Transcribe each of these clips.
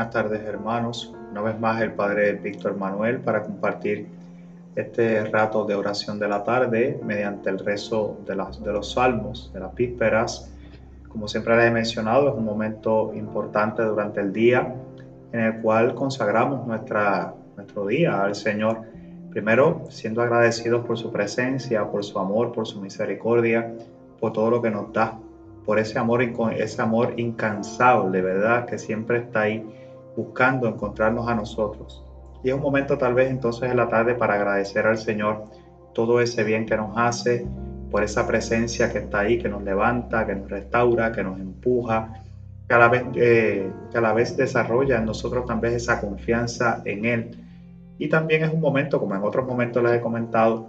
Buenas tardes hermanos. Una vez más el Padre Víctor Manuel para compartir este rato de oración de la tarde mediante el rezo de, las, de los salmos, de las vísperas. Como siempre les he mencionado, es un momento importante durante el día en el cual consagramos nuestra, nuestro día al Señor. Primero, siendo agradecidos por su presencia, por su amor, por su misericordia, por todo lo que nos da por ese amor, ese amor incansable, ¿verdad? Que siempre está ahí buscando encontrarnos a nosotros. Y es un momento tal vez entonces en la tarde para agradecer al Señor todo ese bien que nos hace, por esa presencia que está ahí, que nos levanta, que nos restaura, que nos empuja, que a la vez, eh, que a la vez desarrolla en nosotros también esa confianza en Él. Y también es un momento, como en otros momentos les he comentado,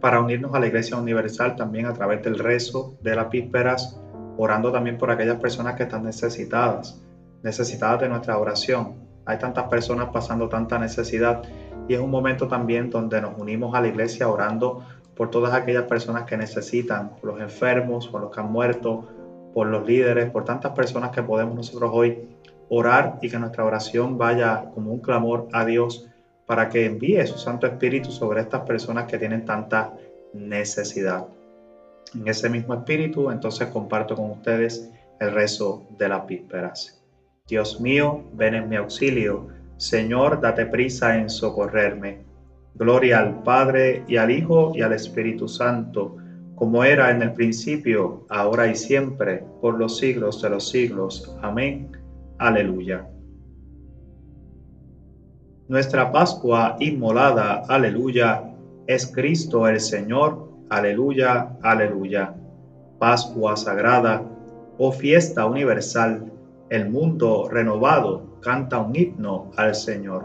para unirnos a la Iglesia Universal también a través del rezo de las vísperas, orando también por aquellas personas que están necesitadas, necesitadas de nuestra oración. Hay tantas personas pasando tanta necesidad y es un momento también donde nos unimos a la Iglesia orando por todas aquellas personas que necesitan, por los enfermos, por los que han muerto, por los líderes, por tantas personas que podemos nosotros hoy orar y que nuestra oración vaya como un clamor a Dios para que envíe su Santo Espíritu sobre estas personas que tienen tanta necesidad. En ese mismo espíritu, entonces comparto con ustedes el rezo de las vísperas. Dios mío, ven en mi auxilio. Señor, date prisa en socorrerme. Gloria al Padre y al Hijo y al Espíritu Santo, como era en el principio, ahora y siempre, por los siglos de los siglos. Amén. Aleluya nuestra Pascua inmolada, aleluya, es Cristo el Señor, aleluya, aleluya. Pascua sagrada, oh fiesta universal, el mundo renovado canta un himno al Señor.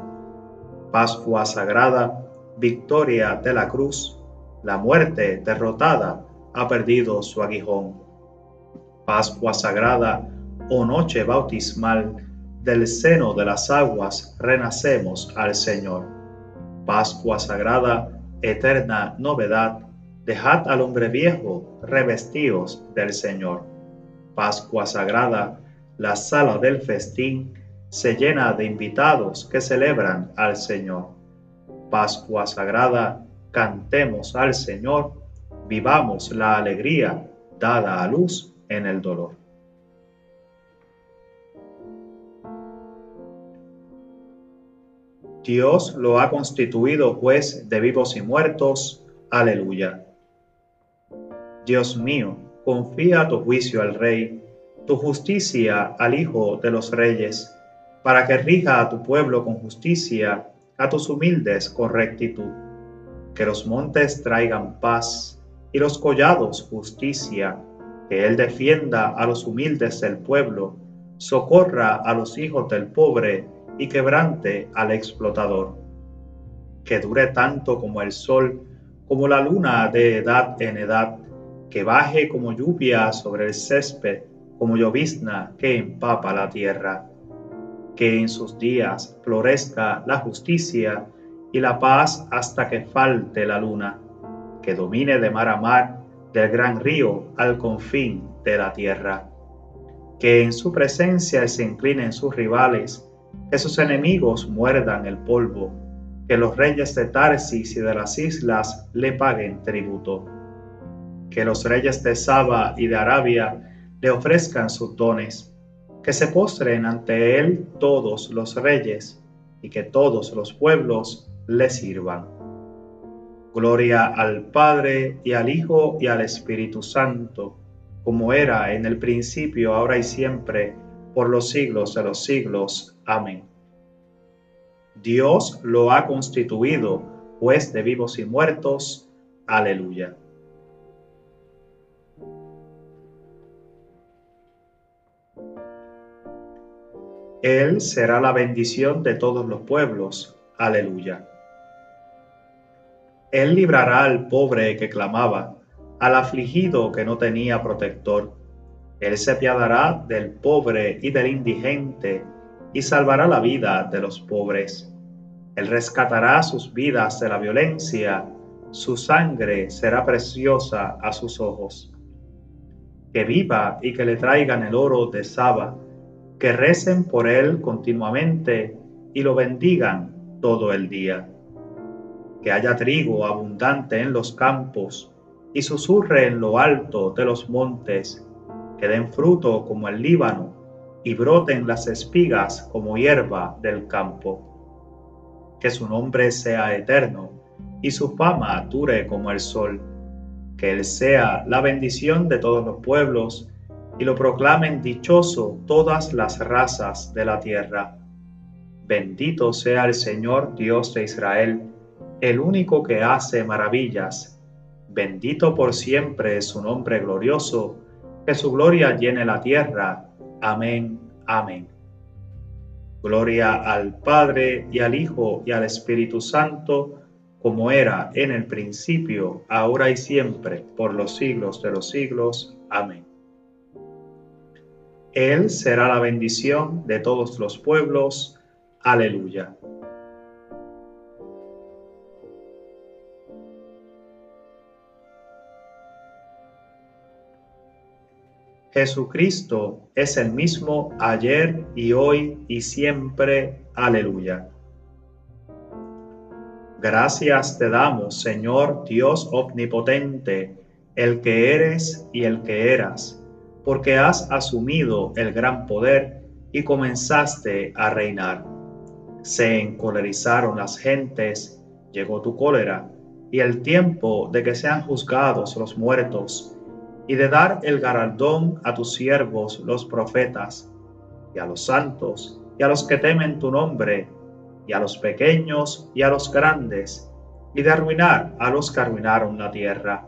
Pascua sagrada, victoria de la cruz, la muerte derrotada ha perdido su aguijón. Pascua sagrada, oh noche bautismal, del seno de las aguas renacemos al Señor. Pascua sagrada, eterna novedad, dejad al hombre viejo, revestidos del Señor. Pascua sagrada, la sala del festín se llena de invitados que celebran al Señor. Pascua sagrada, cantemos al Señor, vivamos la alegría dada a luz en el dolor. Dios lo ha constituido juez de vivos y muertos. Aleluya. Dios mío, confía tu juicio al Rey, tu justicia al Hijo de los Reyes, para que rija a tu pueblo con justicia, a tus humildes con rectitud. Que los montes traigan paz y los collados justicia, que Él defienda a los humildes del pueblo, socorra a los hijos del pobre, y quebrante al explotador. Que dure tanto como el sol, como la luna de edad en edad, que baje como lluvia sobre el césped, como llovizna que empapa la tierra. Que en sus días florezca la justicia y la paz hasta que falte la luna. Que domine de mar a mar, del gran río al confín de la tierra. Que en su presencia se inclinen sus rivales, que sus enemigos muerdan el polvo, que los reyes de Tarsis y de las islas le paguen tributo, que los reyes de Saba y de Arabia le ofrezcan sus dones, que se postren ante él todos los reyes y que todos los pueblos le sirvan. Gloria al Padre y al Hijo y al Espíritu Santo, como era en el principio, ahora y siempre, por los siglos de los siglos. Amén. Dios lo ha constituido juez de vivos y muertos. Aleluya. Él será la bendición de todos los pueblos. Aleluya. Él librará al pobre que clamaba, al afligido que no tenía protector él se apiadará del pobre y del indigente y salvará la vida de los pobres. Él rescatará sus vidas de la violencia, su sangre será preciosa a sus ojos. Que viva y que le traigan el oro de Saba, que recen por él continuamente y lo bendigan todo el día. Que haya trigo abundante en los campos y susurre en lo alto de los montes, que den fruto como el Líbano y broten las espigas como hierba del campo. Que su nombre sea eterno y su fama dure como el sol. Que él sea la bendición de todos los pueblos y lo proclamen dichoso todas las razas de la tierra. Bendito sea el Señor Dios de Israel, el único que hace maravillas. Bendito por siempre es su nombre glorioso, que su gloria llene la tierra. Amén, amén. Gloria al Padre y al Hijo y al Espíritu Santo, como era en el principio, ahora y siempre, por los siglos de los siglos. Amén. Él será la bendición de todos los pueblos. Aleluya. Jesucristo es el mismo ayer y hoy y siempre. Aleluya. Gracias te damos, Señor Dios omnipotente, el que eres y el que eras, porque has asumido el gran poder y comenzaste a reinar. Se encolerizaron las gentes, llegó tu cólera, y el tiempo de que sean juzgados los muertos y de dar el galardón a tus siervos los profetas, y a los santos, y a los que temen tu nombre, y a los pequeños y a los grandes, y de arruinar a los que arruinaron la tierra.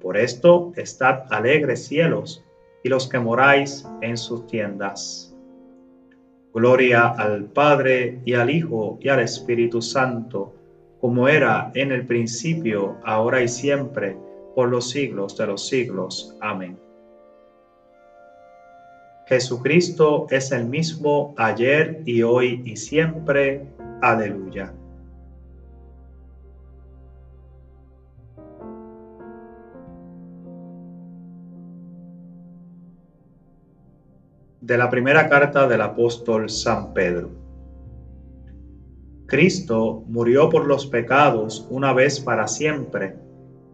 Por esto estad alegres cielos y los que moráis en sus tiendas. Gloria al Padre y al Hijo y al Espíritu Santo como era en el principio, ahora y siempre, por los siglos de los siglos. Amén. Jesucristo es el mismo ayer y hoy y siempre. Aleluya. De la primera carta del apóstol San Pedro. Cristo murió por los pecados una vez para siempre,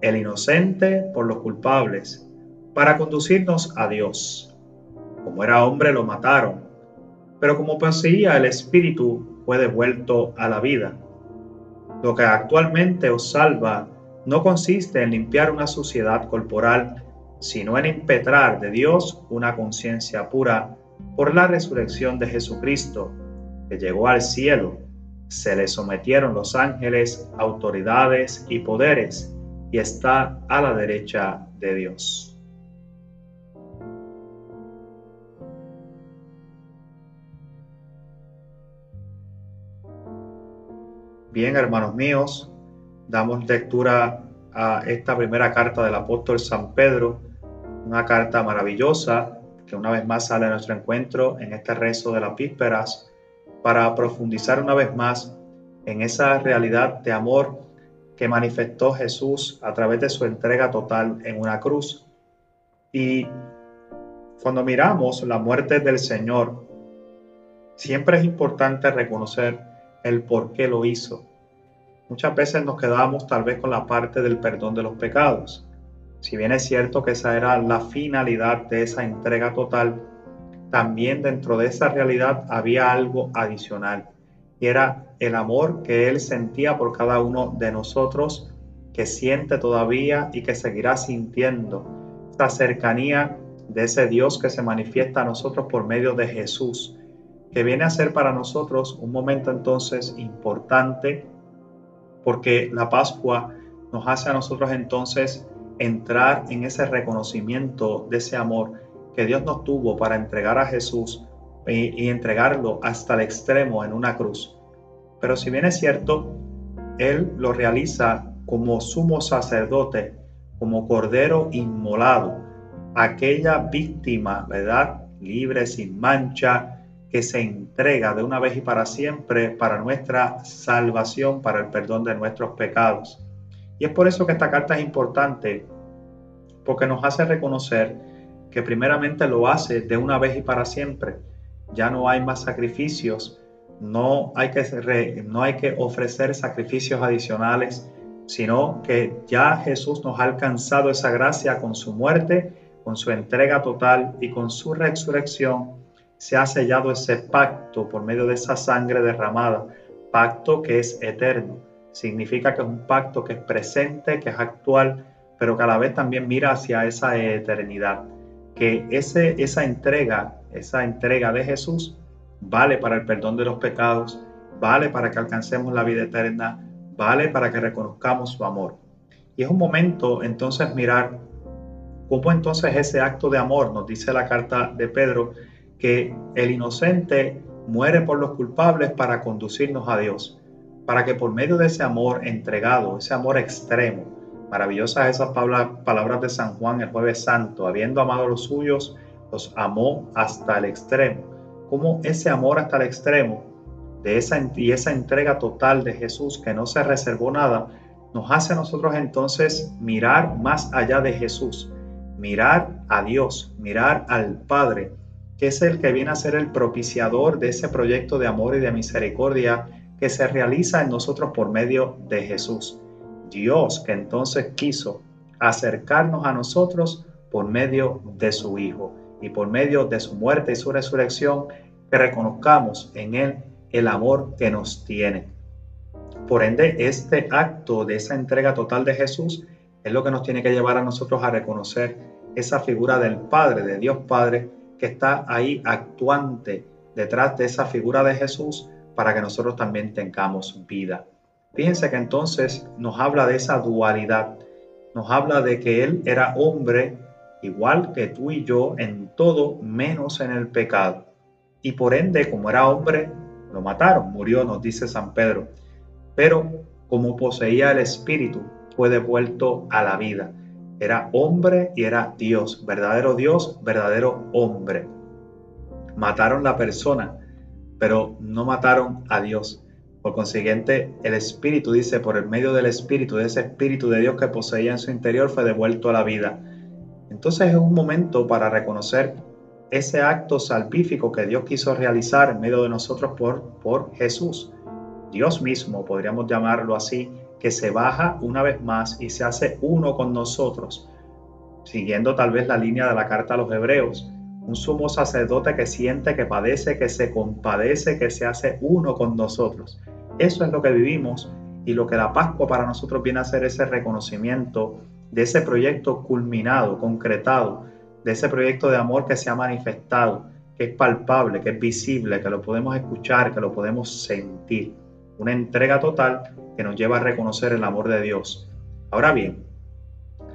el inocente por los culpables, para conducirnos a Dios. Como era hombre lo mataron, pero como poseía el Espíritu fue devuelto a la vida. Lo que actualmente os salva no consiste en limpiar una suciedad corporal, sino en impetrar de Dios una conciencia pura por la resurrección de Jesucristo, que llegó al cielo se le sometieron los ángeles, autoridades y poderes, y está a la derecha de Dios. Bien, hermanos míos, damos lectura a esta primera carta del apóstol San Pedro, una carta maravillosa que una vez más sale a nuestro encuentro en este rezo de las vísperas para profundizar una vez más en esa realidad de amor que manifestó Jesús a través de su entrega total en una cruz. Y cuando miramos la muerte del Señor, siempre es importante reconocer el por qué lo hizo. Muchas veces nos quedamos tal vez con la parte del perdón de los pecados. Si bien es cierto que esa era la finalidad de esa entrega total, también dentro de esa realidad había algo adicional y era el amor que él sentía por cada uno de nosotros, que siente todavía y que seguirá sintiendo. Esta cercanía de ese Dios que se manifiesta a nosotros por medio de Jesús, que viene a ser para nosotros un momento entonces importante, porque la Pascua nos hace a nosotros entonces entrar en ese reconocimiento de ese amor que Dios nos tuvo para entregar a Jesús y, entregarlo hasta el extremo en una cruz. Pero si bien es cierto, Él lo realiza como sumo sacerdote, como cordero inmolado, aquella víctima, ¿verdad? Libre, sin mancha, que se entrega de una vez y para siempre para nuestra salvación, para el perdón de nuestros pecados. Y es por eso que esta carta es importante, porque nos hace reconocer que primeramente lo hace de una vez y para siempre. Ya no hay más sacrificios, no hay que, no hay que ofrecer sacrificios adicionales, sino que ya Jesús nos ha alcanzado esa gracia con su muerte, con su entrega total y con su resurrección. Se ha sellado ese pacto por medio de esa sangre derramada, pacto que es eterno. Significa que es un pacto que es presente, que es actual, pero que a la vez también mira hacia esa eternidad. Que ese, esa entrega, esa entrega de Jesús vale para el perdón de los pecados, vale para que alcancemos la vida eterna, vale para que reconozcamos su amor. Y es un momento entonces mirar cómo entonces ese acto de amor, nos dice la carta de Pedro, que el inocente muere por los culpables para conducirnos a Dios, para que por medio de ese amor entregado, ese amor extremo, maravillosas esas palabras de San Juan el jueves santo, habiendo amado a los suyos, los amó hasta el extremo. Como ese amor hasta el extremo de esa, y esa entrega total de Jesús que no se reservó nada, nos hace a nosotros entonces mirar más allá de Jesús, mirar a Dios, mirar al Padre, que es el que viene a ser el propiciador de ese proyecto de amor y de misericordia que se realiza en nosotros por medio de Jesús. Dios que entonces quiso acercarnos a nosotros por medio de su Hijo y por medio de su muerte y su resurrección, que reconozcamos en Él el amor que nos tiene. Por ende, este acto de esa entrega total de Jesús es lo que nos tiene que llevar a nosotros a reconocer esa figura del Padre, de Dios Padre, que está ahí actuante detrás de esa figura de Jesús para que nosotros también tengamos vida. Fíjense que entonces nos habla de esa dualidad, nos habla de que Él era hombre igual que tú y yo en todo menos en el pecado. Y por ende, como era hombre, lo mataron, murió, nos dice San Pedro. Pero como poseía el Espíritu, fue devuelto a la vida. Era hombre y era Dios, verdadero Dios, verdadero hombre. Mataron la persona, pero no mataron a Dios. Por consiguiente, el Espíritu dice, por el medio del Espíritu, de ese Espíritu de Dios que poseía en su interior, fue devuelto a la vida. Entonces es un momento para reconocer ese acto salvífico que Dios quiso realizar en medio de nosotros por, por Jesús. Dios mismo, podríamos llamarlo así, que se baja una vez más y se hace uno con nosotros, siguiendo tal vez la línea de la carta a los hebreos. Un sumo sacerdote que siente, que padece, que se compadece, que se hace uno con nosotros. Eso es lo que vivimos y lo que la Pascua para nosotros viene a ser ese reconocimiento de ese proyecto culminado, concretado, de ese proyecto de amor que se ha manifestado, que es palpable, que es visible, que lo podemos escuchar, que lo podemos sentir. Una entrega total que nos lleva a reconocer el amor de Dios. Ahora bien,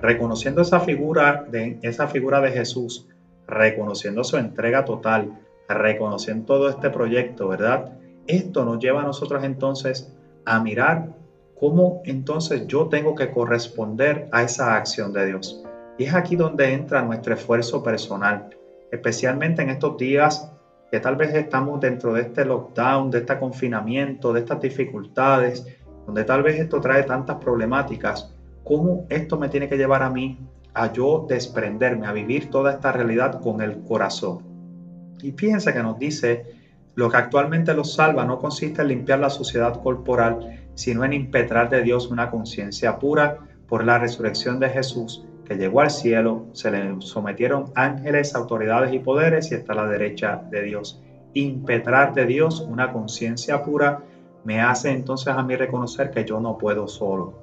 reconociendo esa figura de, esa figura de Jesús, reconociendo su entrega total, reconociendo todo este proyecto, ¿verdad? Esto nos lleva a nosotros entonces a mirar cómo entonces yo tengo que corresponder a esa acción de Dios. Y es aquí donde entra nuestro esfuerzo personal, especialmente en estos días que tal vez estamos dentro de este lockdown, de este confinamiento, de estas dificultades, donde tal vez esto trae tantas problemáticas. ¿Cómo esto me tiene que llevar a mí a yo desprenderme, a vivir toda esta realidad con el corazón? Y fíjense que nos dice, lo que actualmente los salva no consiste en limpiar la suciedad corporal, sino en impetrar de Dios una conciencia pura por la resurrección de Jesús que llegó al cielo, se le sometieron ángeles, autoridades y poderes y está a la derecha de Dios. Impetrar de Dios una conciencia pura me hace entonces a mí reconocer que yo no puedo solo,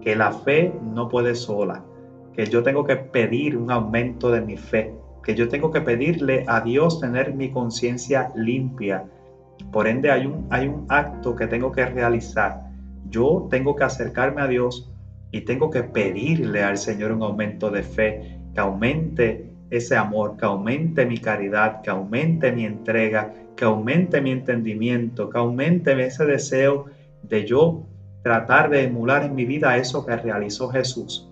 que la fe no puede sola, que yo tengo que pedir un aumento de mi fe, que yo tengo que pedirle a Dios tener mi conciencia limpia. Por ende hay un, hay un acto que tengo que realizar. Yo tengo que acercarme a Dios y tengo que pedirle al Señor un aumento de fe, que aumente ese amor, que aumente mi caridad, que aumente mi entrega, que aumente mi entendimiento, que aumente ese deseo de yo tratar de emular en mi vida eso que realizó Jesús.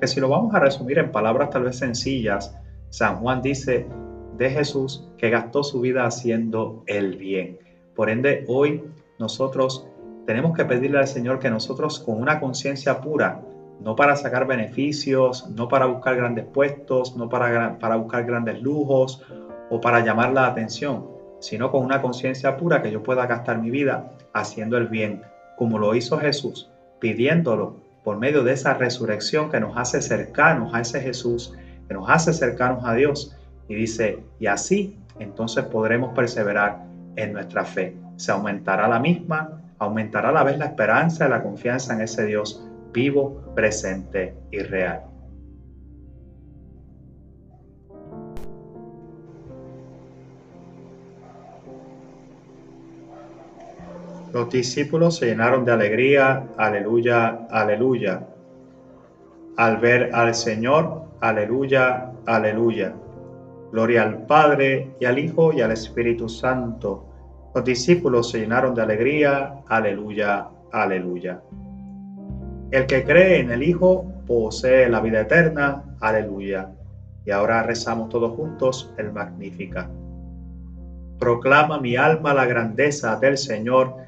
Que si lo vamos a resumir en palabras tal vez sencillas, San Juan dice de Jesús que gastó su vida haciendo el bien. Por ende, hoy nosotros tenemos que pedirle al Señor que nosotros con una conciencia pura, no para sacar beneficios, no para buscar grandes puestos, no para, para buscar grandes lujos o para llamar la atención, sino con una conciencia pura que yo pueda gastar mi vida haciendo el bien, como lo hizo Jesús, pidiéndolo por medio de esa resurrección que nos hace cercanos a ese Jesús, que nos hace cercanos a Dios. Y dice, y así entonces podremos perseverar en nuestra fe. Se aumentará la misma, aumentará a la vez la esperanza y la confianza en ese Dios vivo, presente y real. Los discípulos se llenaron de alegría, aleluya, aleluya, al ver al Señor, aleluya, aleluya. Gloria al Padre y al Hijo y al Espíritu Santo. Los discípulos se llenaron de alegría, aleluya, aleluya. El que cree en el Hijo posee la vida eterna, aleluya. Y ahora rezamos todos juntos el Magnífica. Proclama mi alma la grandeza del Señor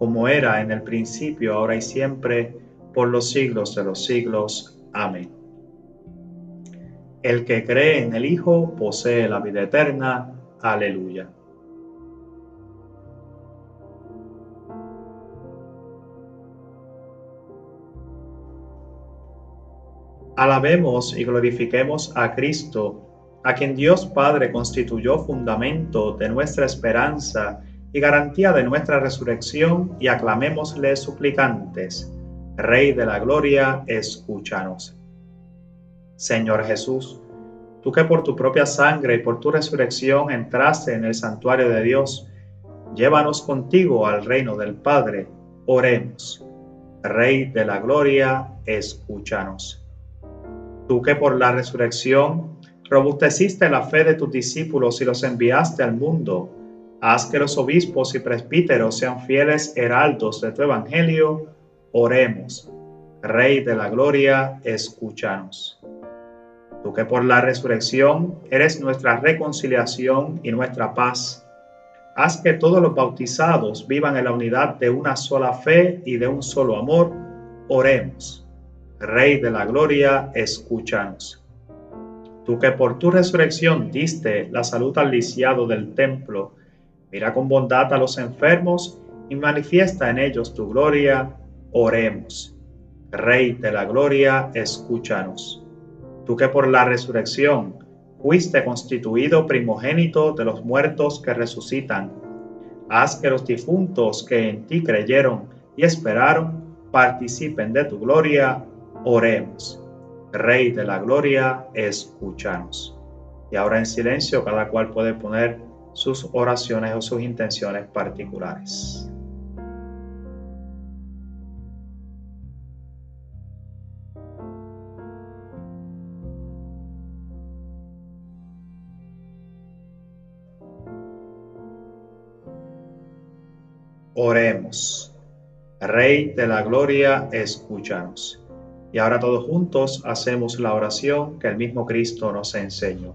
como era en el principio, ahora y siempre, por los siglos de los siglos. Amén. El que cree en el Hijo posee la vida eterna. Aleluya. Alabemos y glorifiquemos a Cristo, a quien Dios Padre constituyó fundamento de nuestra esperanza y garantía de nuestra resurrección, y aclamémosle suplicantes. Rey de la Gloria, escúchanos. Señor Jesús, tú que por tu propia sangre y por tu resurrección entraste en el santuario de Dios, llévanos contigo al reino del Padre. Oremos. Rey de la Gloria, escúchanos. Tú que por la resurrección robusteciste la fe de tus discípulos y los enviaste al mundo, Haz que los obispos y presbíteros sean fieles heraldos de tu evangelio. Oremos. Rey de la Gloria, escúchanos. Tú que por la resurrección eres nuestra reconciliación y nuestra paz, haz que todos los bautizados vivan en la unidad de una sola fe y de un solo amor. Oremos. Rey de la Gloria, escúchanos. Tú que por tu resurrección diste la salud al lisiado del templo, Mira con bondad a los enfermos y manifiesta en ellos tu gloria. Oremos. Rey de la gloria, escúchanos. Tú que por la resurrección fuiste constituido primogénito de los muertos que resucitan, haz que los difuntos que en ti creyeron y esperaron participen de tu gloria. Oremos. Rey de la gloria, escúchanos. Y ahora en silencio cada cual puede poner sus oraciones o sus intenciones particulares. Oremos. Rey de la Gloria, escúchanos. Y ahora todos juntos hacemos la oración que el mismo Cristo nos enseñó.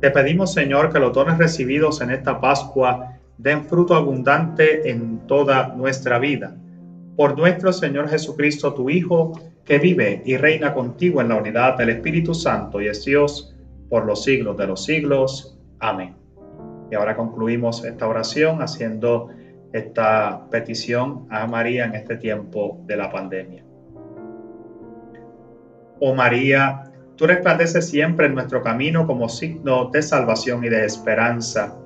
Te pedimos, Señor, que los dones recibidos en esta Pascua den fruto abundante en toda nuestra vida. Por nuestro Señor Jesucristo, tu Hijo, que vive y reina contigo en la unidad del Espíritu Santo y es Dios por los siglos de los siglos. Amén. Y ahora concluimos esta oración haciendo esta petición a María en este tiempo de la pandemia. Oh María, Tú resplandeces siempre en nuestro camino como signo de salvación y de esperanza.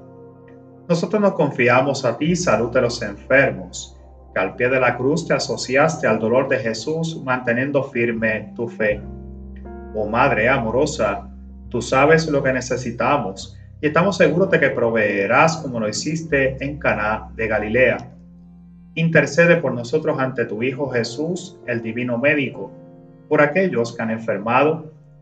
Nosotros nos confiamos a ti, salud de los enfermos, que al pie de la cruz te asociaste al dolor de Jesús manteniendo firme tu fe. Oh Madre amorosa, tú sabes lo que necesitamos y estamos seguros de que proveerás como lo hiciste en Caná de Galilea. Intercede por nosotros ante tu Hijo Jesús, el divino médico, por aquellos que han enfermado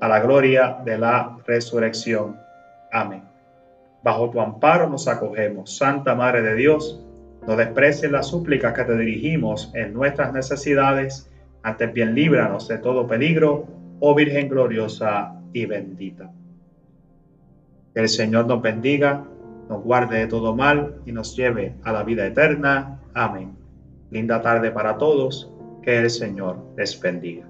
a la gloria de la resurrección. Amén. Bajo tu amparo nos acogemos, Santa Madre de Dios. No desprecies las súplicas que te dirigimos en nuestras necesidades. Antes bien líbranos de todo peligro, oh Virgen gloriosa y bendita. Que el Señor nos bendiga, nos guarde de todo mal y nos lleve a la vida eterna. Amén. Linda tarde para todos. Que el Señor les bendiga.